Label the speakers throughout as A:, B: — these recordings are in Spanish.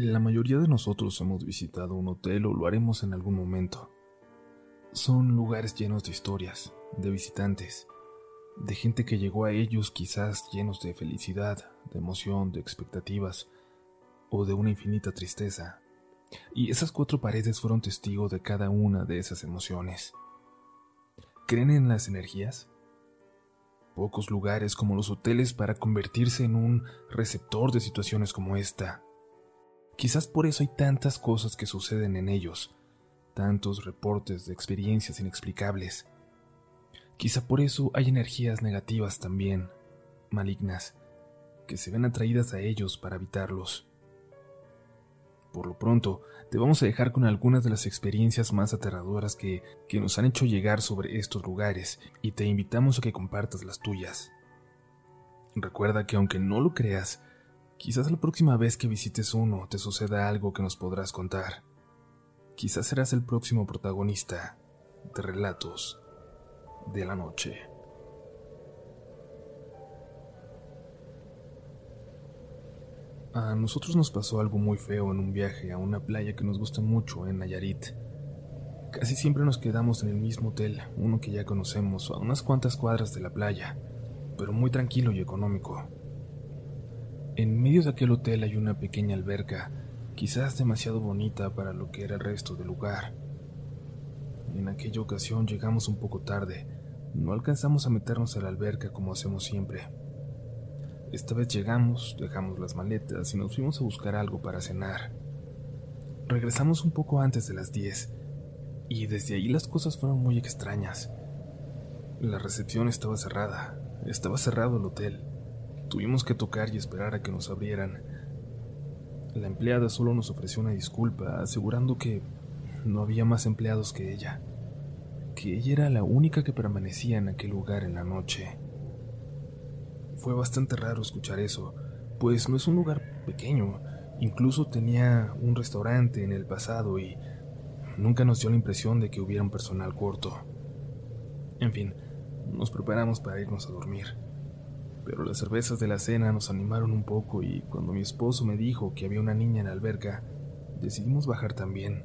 A: La mayoría de nosotros hemos visitado un hotel o lo haremos en algún momento. Son lugares llenos de historias, de visitantes, de gente que llegó a ellos quizás llenos de felicidad, de emoción, de expectativas o de una infinita tristeza. Y esas cuatro paredes fueron testigos de cada una de esas emociones. ¿Creen en las energías? Pocos lugares como los hoteles para convertirse en un receptor de situaciones como esta. Quizás por eso hay tantas cosas que suceden en ellos, tantos reportes de experiencias inexplicables. Quizá por eso hay energías negativas también, malignas, que se ven atraídas a ellos para evitarlos. Por lo pronto, te vamos a dejar con algunas de las experiencias más aterradoras que, que nos han hecho llegar sobre estos lugares y te invitamos a que compartas las tuyas. Recuerda que aunque no lo creas, Quizás la próxima vez que visites uno te suceda algo que nos podrás contar. Quizás serás el próximo protagonista de relatos de la noche. A nosotros nos pasó algo muy feo en un viaje a una playa que nos gusta mucho en Nayarit. Casi siempre nos quedamos en el mismo hotel, uno que ya conocemos, a unas cuantas cuadras de la playa, pero muy tranquilo y económico. En medio de aquel hotel hay una pequeña alberca, quizás demasiado bonita para lo que era el resto del lugar. En aquella ocasión llegamos un poco tarde, no alcanzamos a meternos a la alberca como hacemos siempre. Esta vez llegamos, dejamos las maletas y nos fuimos a buscar algo para cenar. Regresamos un poco antes de las 10 y desde ahí las cosas fueron muy extrañas. La recepción estaba cerrada, estaba cerrado el hotel. Tuvimos que tocar y esperar a que nos abrieran. La empleada solo nos ofreció una disculpa, asegurando que no había más empleados que ella, que ella era la única que permanecía en aquel lugar en la noche. Fue bastante raro escuchar eso, pues no es un lugar pequeño, incluso tenía un restaurante en el pasado y nunca nos dio la impresión de que hubiera un personal corto. En fin, nos preparamos para irnos a dormir pero las cervezas de la cena nos animaron un poco y cuando mi esposo me dijo que había una niña en la alberca, decidimos bajar también.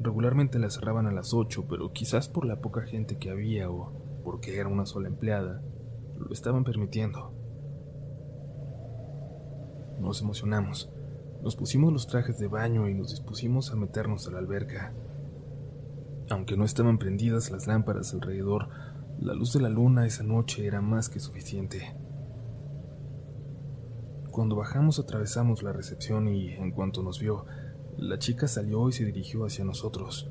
A: Regularmente la cerraban a las 8, pero quizás por la poca gente que había o porque era una sola empleada, lo estaban permitiendo. Nos emocionamos, nos pusimos los trajes de baño y nos dispusimos a meternos a la alberca. Aunque no estaban prendidas las lámparas alrededor, la luz de la luna esa noche era más que suficiente. Cuando bajamos atravesamos la recepción y, en cuanto nos vio, la chica salió y se dirigió hacia nosotros.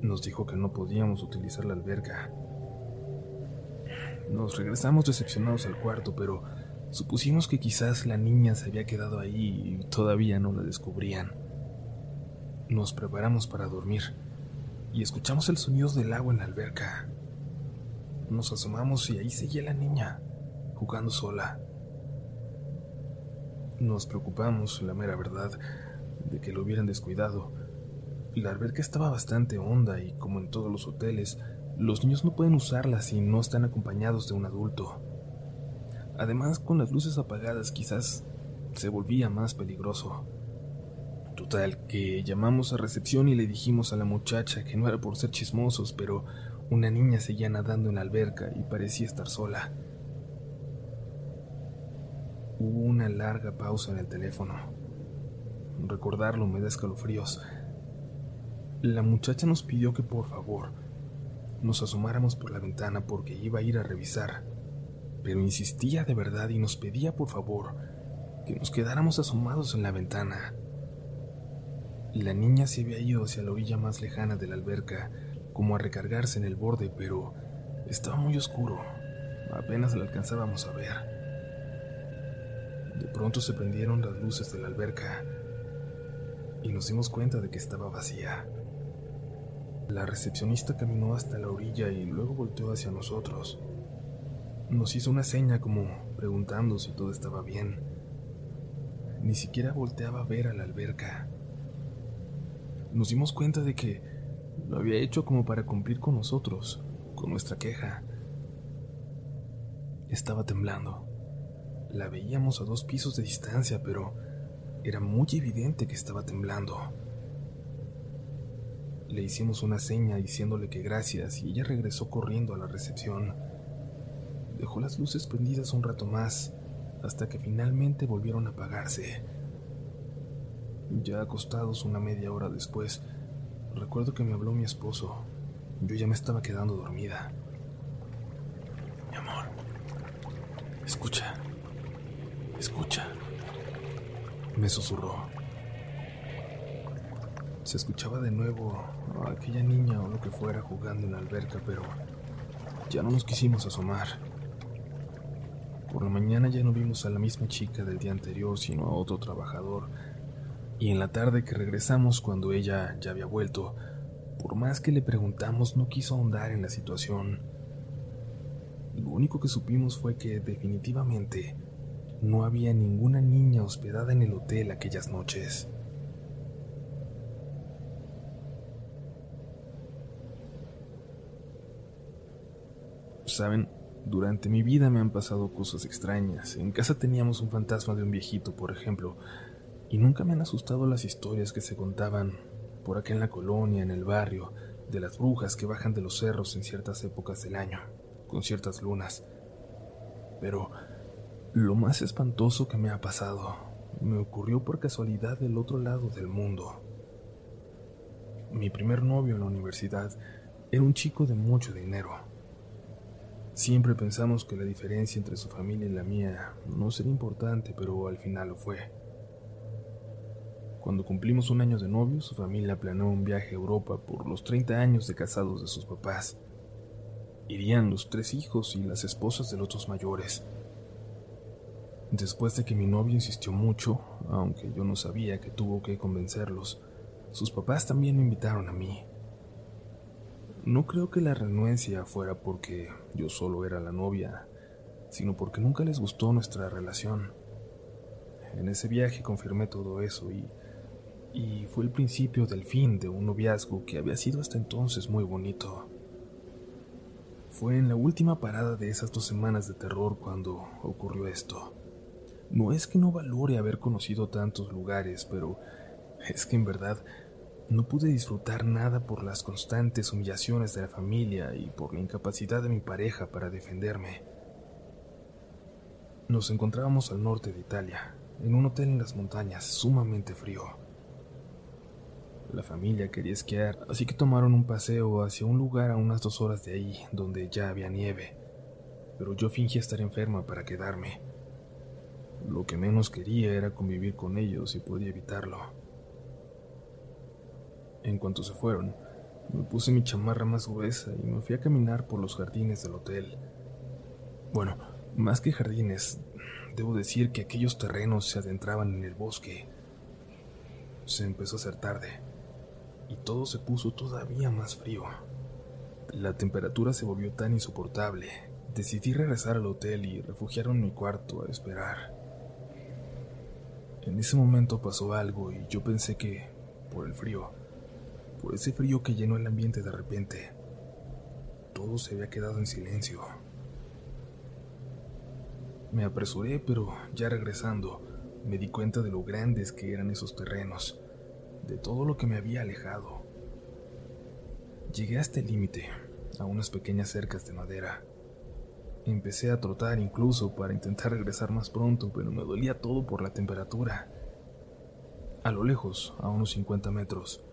A: Nos dijo que no podíamos utilizar la alberca. Nos regresamos decepcionados al cuarto, pero supusimos que quizás la niña se había quedado ahí y todavía no la descubrían. Nos preparamos para dormir y escuchamos el sonido del agua en la alberca. Nos asomamos y ahí seguía la niña, jugando sola. Nos preocupamos, la mera verdad, de que lo hubieran descuidado. La alberca estaba bastante honda y, como en todos los hoteles, los niños no pueden usarla si no están acompañados de un adulto. Además, con las luces apagadas quizás se volvía más peligroso. Total, que llamamos a recepción y le dijimos a la muchacha que no era por ser chismosos, pero una niña seguía nadando en la alberca y parecía estar sola. Hubo una larga pausa en el teléfono. Recordarlo me da escalofríos. La muchacha nos pidió que por favor nos asomáramos por la ventana porque iba a ir a revisar, pero insistía de verdad y nos pedía por favor que nos quedáramos asomados en la ventana. La niña se había ido hacia la orilla más lejana de la alberca como a recargarse en el borde, pero estaba muy oscuro. Apenas la alcanzábamos a ver. De pronto se prendieron las luces de la alberca y nos dimos cuenta de que estaba vacía. La recepcionista caminó hasta la orilla y luego volteó hacia nosotros. Nos hizo una seña como preguntando si todo estaba bien. Ni siquiera volteaba a ver a la alberca. Nos dimos cuenta de que lo había hecho como para cumplir con nosotros, con nuestra queja. Estaba temblando. La veíamos a dos pisos de distancia, pero era muy evidente que estaba temblando. Le hicimos una seña diciéndole que gracias y ella regresó corriendo a la recepción. Dejó las luces prendidas un rato más hasta que finalmente volvieron a apagarse. Ya acostados una media hora después, recuerdo que me habló mi esposo. Yo ya me estaba quedando dormida. Mi amor, escucha, escucha, me susurró. Se escuchaba de nuevo a aquella niña o lo que fuera jugando en la alberca, pero ya no nos quisimos asomar. Por la mañana ya no vimos a la misma chica del día anterior, sino a otro trabajador. Y en la tarde que regresamos, cuando ella ya había vuelto, por más que le preguntamos, no quiso ahondar en la situación. Lo único que supimos fue que definitivamente no había ninguna niña hospedada en el hotel aquellas noches. Saben, durante mi vida me han pasado cosas extrañas. En casa teníamos un fantasma de un viejito, por ejemplo, y nunca me han asustado las historias que se contaban por acá en la colonia, en el barrio, de las brujas que bajan de los cerros en ciertas épocas del año, con ciertas lunas. Pero lo más espantoso que me ha pasado me ocurrió por casualidad del otro lado del mundo. Mi primer novio en la universidad era un chico de mucho dinero. Siempre pensamos que la diferencia entre su familia y la mía no sería importante, pero al final lo fue. Cuando cumplimos un año de novio, su familia planeó un viaje a Europa por los 30 años de casados de sus papás. Irían los tres hijos y las esposas de los dos mayores. Después de que mi novio insistió mucho, aunque yo no sabía que tuvo que convencerlos, sus papás también me invitaron a mí. No creo que la renuencia fuera porque yo solo era la novia, sino porque nunca les gustó nuestra relación. En ese viaje confirmé todo eso y y fue el principio del fin de un noviazgo que había sido hasta entonces muy bonito. Fue en la última parada de esas dos semanas de terror cuando ocurrió esto. No es que no valore haber conocido tantos lugares, pero es que en verdad no pude disfrutar nada por las constantes humillaciones de la familia y por la incapacidad de mi pareja para defenderme. Nos encontrábamos al norte de Italia, en un hotel en las montañas, sumamente frío. La familia quería esquiar, así que tomaron un paseo hacia un lugar a unas dos horas de ahí, donde ya había nieve. Pero yo fingí estar enferma para quedarme. Lo que menos quería era convivir con ellos y podía evitarlo. En cuanto se fueron, me puse mi chamarra más gruesa y me fui a caminar por los jardines del hotel. Bueno, más que jardines, debo decir que aquellos terrenos se adentraban en el bosque. Se empezó a hacer tarde y todo se puso todavía más frío. La temperatura se volvió tan insoportable. Decidí regresar al hotel y refugiarme en mi cuarto a esperar. En ese momento pasó algo y yo pensé que, por el frío, por ese frío que llenó el ambiente de repente, todo se había quedado en silencio. Me apresuré, pero ya regresando, me di cuenta de lo grandes que eran esos terrenos de todo lo que me había alejado. Llegué hasta el límite, a unas pequeñas cercas de madera. Empecé a trotar incluso para intentar regresar más pronto, pero me dolía todo por la temperatura. A lo lejos, a unos 50 metros,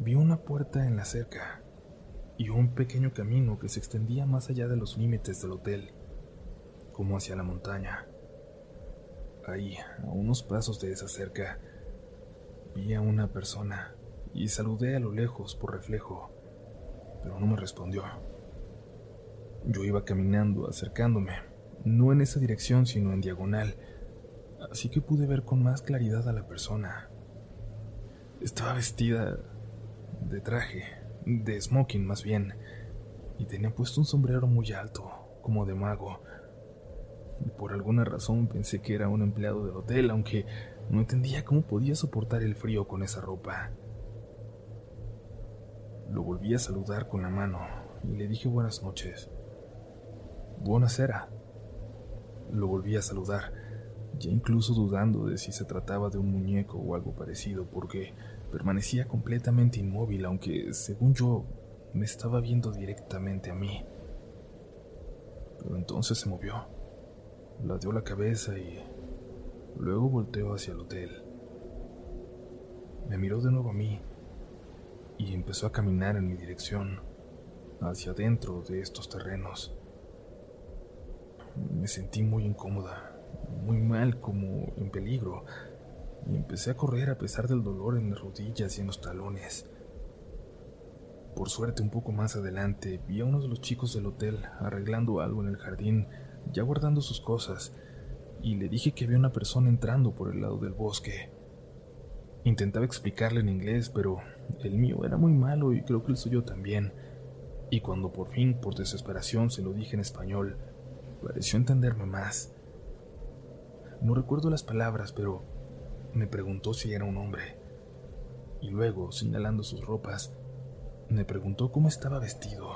A: vi una puerta en la cerca y un pequeño camino que se extendía más allá de los límites del hotel, como hacia la montaña. Ahí, a unos pasos de esa cerca, Vi a una persona y saludé a lo lejos por reflejo, pero no me respondió. Yo iba caminando, acercándome, no en esa dirección, sino en diagonal, así que pude ver con más claridad a la persona. Estaba vestida de traje, de smoking más bien, y tenía puesto un sombrero muy alto, como de mago. Y por alguna razón pensé que era un empleado del hotel, aunque no entendía cómo podía soportar el frío con esa ropa. Lo volví a saludar con la mano y le dije buenas noches. Buonasera. Lo volví a saludar, ya incluso dudando de si se trataba de un muñeco o algo parecido, porque permanecía completamente inmóvil, aunque, según yo, me estaba viendo directamente a mí. Pero entonces se movió, la dio la cabeza y luego volteó hacia el hotel. Me miró de nuevo a mí y empezó a caminar en mi dirección, hacia adentro de estos terrenos. Me sentí muy incómoda, muy mal, como en peligro, y empecé a correr a pesar del dolor en las rodillas y en los talones. Por suerte, un poco más adelante, vi a uno de los chicos del hotel arreglando algo en el jardín, ya guardando sus cosas, y le dije que había una persona entrando por el lado del bosque. Intentaba explicarle en inglés, pero el mío era muy malo y creo que el suyo también. Y cuando por fin, por desesperación, se lo dije en español, pareció entenderme más. No recuerdo las palabras, pero me preguntó si era un hombre. Y luego, señalando sus ropas, me preguntó cómo estaba vestido.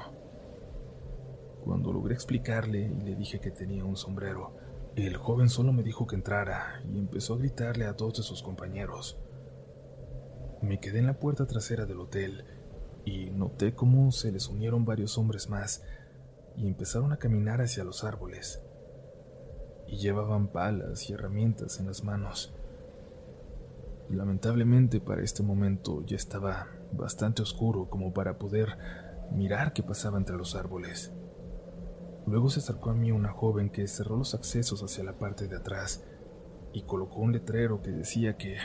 A: Cuando logré explicarle y le dije que tenía un sombrero, el joven solo me dijo que entrara y empezó a gritarle a todos de sus compañeros. Me quedé en la puerta trasera del hotel y noté cómo se les unieron varios hombres más y empezaron a caminar hacia los árboles. Y llevaban palas y herramientas en las manos. Lamentablemente para este momento ya estaba bastante oscuro como para poder mirar qué pasaba entre los árboles. Luego se acercó a mí una joven que cerró los accesos hacia la parte de atrás y colocó un letrero que decía que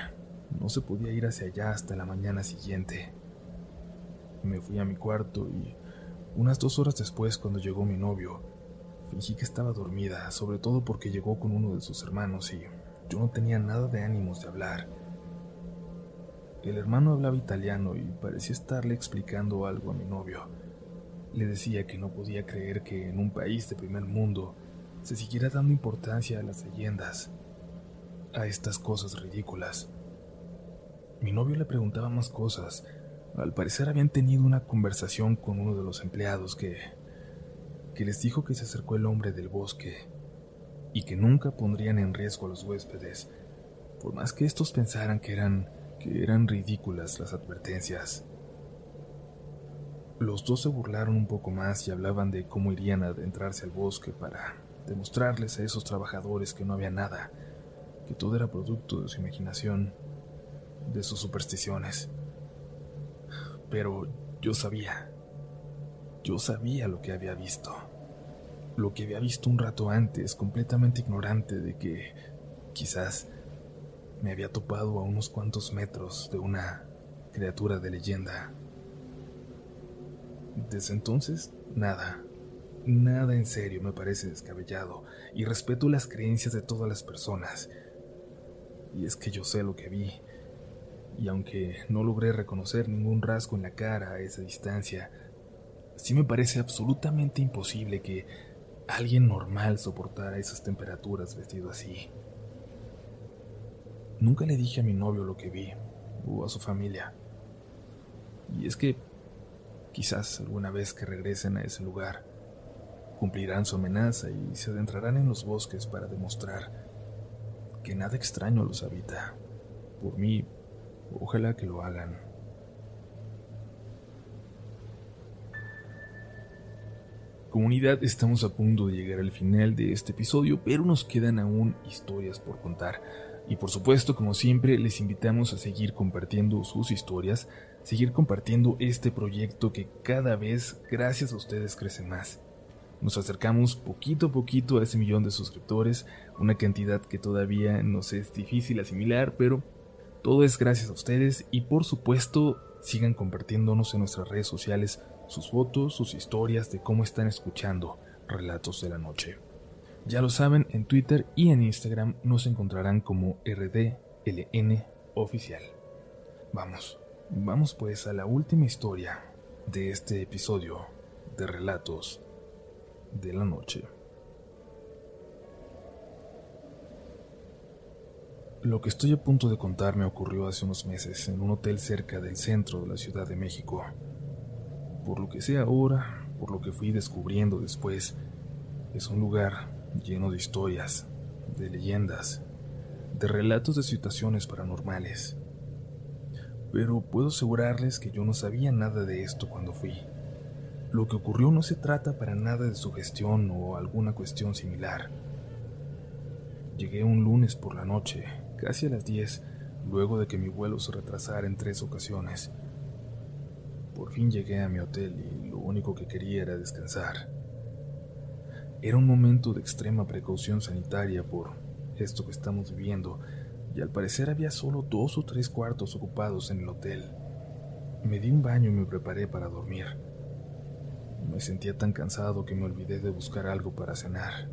A: no se podía ir hacia allá hasta la mañana siguiente. Me fui a mi cuarto y unas dos horas después, cuando llegó mi novio, fingí que estaba dormida, sobre todo porque llegó con uno de sus hermanos y yo no tenía nada de ánimos de hablar. El hermano hablaba italiano y parecía estarle explicando algo a mi novio. Le decía que no podía creer que en un país de primer mundo se siguiera dando importancia a las leyendas, a estas cosas ridículas. Mi novio le preguntaba más cosas. Al parecer habían tenido una conversación con uno de los empleados que que les dijo que se acercó el hombre del bosque y que nunca pondrían en riesgo a los huéspedes, por más que estos pensaran que eran que eran ridículas las advertencias. Los dos se burlaron un poco más y hablaban de cómo irían a adentrarse al bosque para demostrarles a esos trabajadores que no había nada, que todo era producto de su imaginación de sus supersticiones. Pero yo sabía, yo sabía lo que había visto, lo que había visto un rato antes, completamente ignorante de que quizás me había topado a unos cuantos metros de una criatura de leyenda. Desde entonces, nada, nada en serio me parece descabellado y respeto las creencias de todas las personas. Y es que yo sé lo que vi, y aunque no logré reconocer ningún rasgo en la cara a esa distancia, sí me parece absolutamente imposible que alguien normal soportara esas temperaturas vestido así. Nunca le dije a mi novio lo que vi, o a su familia. Y es que quizás alguna vez que regresen a ese lugar, cumplirán su amenaza y se adentrarán en los bosques para demostrar que nada extraño los habita. Por mí, Ojalá que lo hagan. Comunidad, estamos a punto de llegar al final de este episodio, pero nos quedan aún historias por contar. Y por supuesto, como siempre, les invitamos a seguir compartiendo sus historias, seguir compartiendo este proyecto que cada vez, gracias a ustedes, crece más. Nos acercamos poquito a poquito a ese millón de suscriptores, una cantidad que todavía nos es difícil asimilar, pero todo es gracias a ustedes y por supuesto sigan compartiéndonos en nuestras redes sociales sus fotos, sus historias de cómo están escuchando Relatos de la Noche. Ya lo saben, en Twitter y en Instagram nos encontrarán como RDLN Oficial. Vamos, vamos pues a la última historia de este episodio de Relatos de la Noche. Lo que estoy a punto de contar me ocurrió hace unos meses en un hotel cerca del centro de la Ciudad de México. Por lo que sé ahora, por lo que fui descubriendo después, es un lugar lleno de historias, de leyendas de relatos de situaciones paranormales. Pero puedo asegurarles que yo no sabía nada de esto cuando fui. Lo que ocurrió no se trata para nada de sugestión o alguna cuestión similar. Llegué un lunes por la noche, casi a las 10, luego de que mi vuelo se retrasara en tres ocasiones. Por fin llegué a mi hotel y lo único que quería era descansar. Era un momento de extrema precaución sanitaria por esto que estamos viviendo, y al parecer había solo dos o tres cuartos ocupados en el hotel. Me di un baño y me preparé para dormir. Me sentía tan cansado que me olvidé de buscar algo para cenar.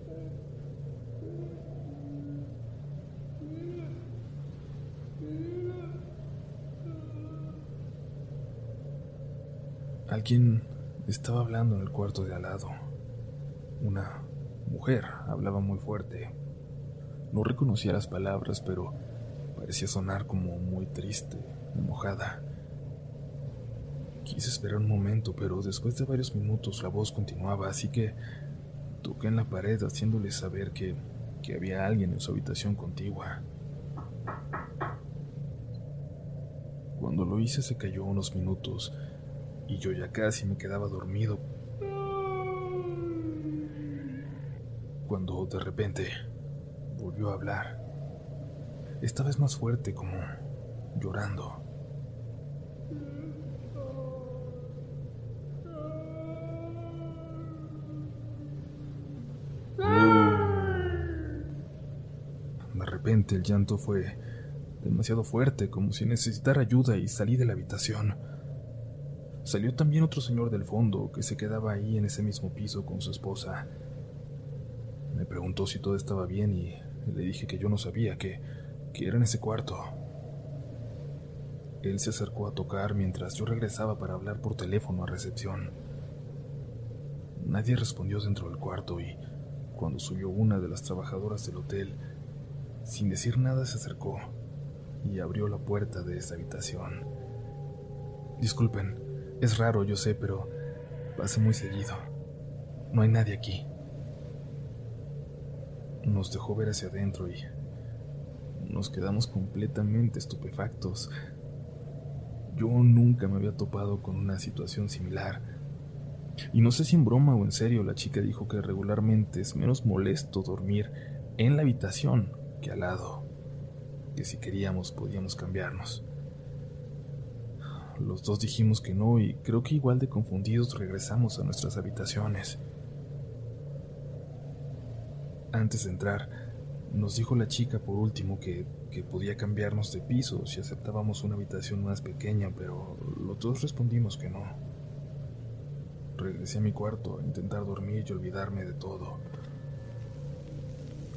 A: Alguien estaba hablando en el cuarto de al lado. Una mujer hablaba muy fuerte. No reconocía las palabras, pero parecía sonar como muy triste, enojada. Quise esperar un momento, pero después de varios minutos la voz continuaba, así que toqué en la pared haciéndole saber que, que había alguien en su habitación contigua. Cuando lo hice se cayó unos minutos y yo ya casi me quedaba dormido. Cuando de repente volvió a hablar, esta vez más fuerte como llorando. De repente el llanto fue demasiado fuerte, como si necesitara ayuda, y salí de la habitación. Salió también otro señor del fondo que se quedaba ahí en ese mismo piso con su esposa. Me preguntó si todo estaba bien y le dije que yo no sabía, que, que era en ese cuarto. Él se acercó a tocar mientras yo regresaba para hablar por teléfono a recepción. Nadie respondió dentro del cuarto y cuando subió una de las trabajadoras del hotel, sin decir nada se acercó y abrió la puerta de esa habitación. Disculpen, es raro, yo sé, pero pasa muy seguido. No hay nadie aquí. Nos dejó ver hacia adentro y nos quedamos completamente estupefactos. Yo nunca me había topado con una situación similar. Y no sé si en broma o en serio la chica dijo que regularmente es menos molesto dormir en la habitación al lado, que si queríamos podíamos cambiarnos. Los dos dijimos que no y creo que igual de confundidos regresamos a nuestras habitaciones. Antes de entrar, nos dijo la chica por último que, que podía cambiarnos de piso si aceptábamos una habitación más pequeña, pero los dos respondimos que no. Regresé a mi cuarto a intentar dormir y olvidarme de todo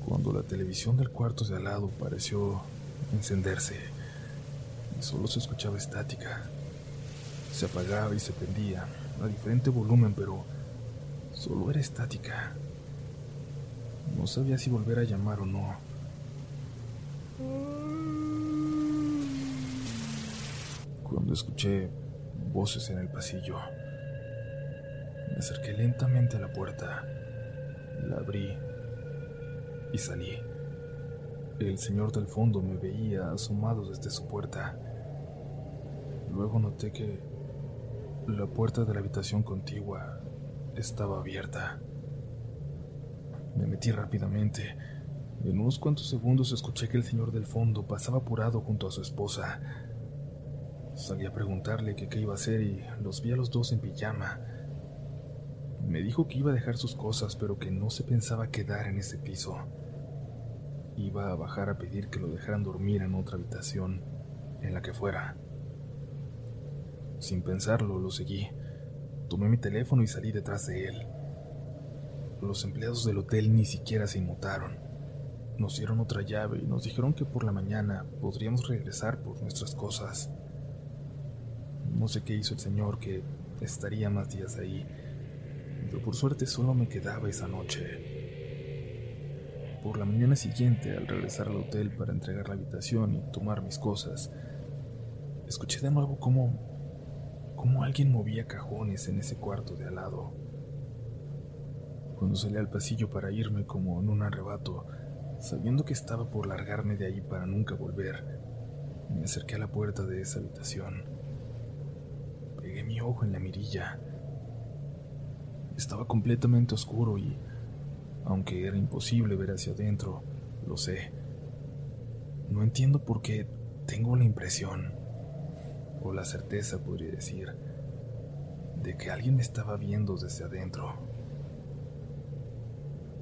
A: cuando la televisión del cuarto de al lado pareció encenderse y solo se escuchaba estática. Se apagaba y se prendía a diferente volumen, pero solo era estática. No sabía si volver a llamar o no. Cuando escuché voces en el pasillo, me acerqué lentamente a la puerta, la abrí y salí. El señor del fondo me veía asomado desde su puerta. Luego noté que la puerta de la habitación contigua estaba abierta. Me metí rápidamente. En unos cuantos segundos escuché que el señor del fondo pasaba apurado junto a su esposa. Salí a preguntarle qué iba a hacer y los vi a los dos en pijama. Me dijo que iba a dejar sus cosas, pero que no se pensaba quedar en ese piso. Iba a bajar a pedir que lo dejaran dormir en otra habitación, en la que fuera. Sin pensarlo, lo seguí. Tomé mi teléfono y salí detrás de él. Los empleados del hotel ni siquiera se inmutaron. Nos dieron otra llave y nos dijeron que por la mañana podríamos regresar por nuestras cosas. No sé qué hizo el señor que estaría más días ahí, pero por suerte solo me quedaba esa noche. Por la mañana siguiente, al regresar al hotel para entregar la habitación y tomar mis cosas, escuché de nuevo cómo, cómo alguien movía cajones en ese cuarto de al lado. Cuando salí al pasillo para irme como en un arrebato, Sabiendo que estaba por largarme de ahí para nunca volver, me acerqué a la puerta de esa habitación. Pegué mi ojo en la mirilla. Estaba completamente oscuro y, aunque era imposible ver hacia adentro, lo sé. No entiendo por qué tengo la impresión, o la certeza podría decir, de que alguien me estaba viendo desde adentro.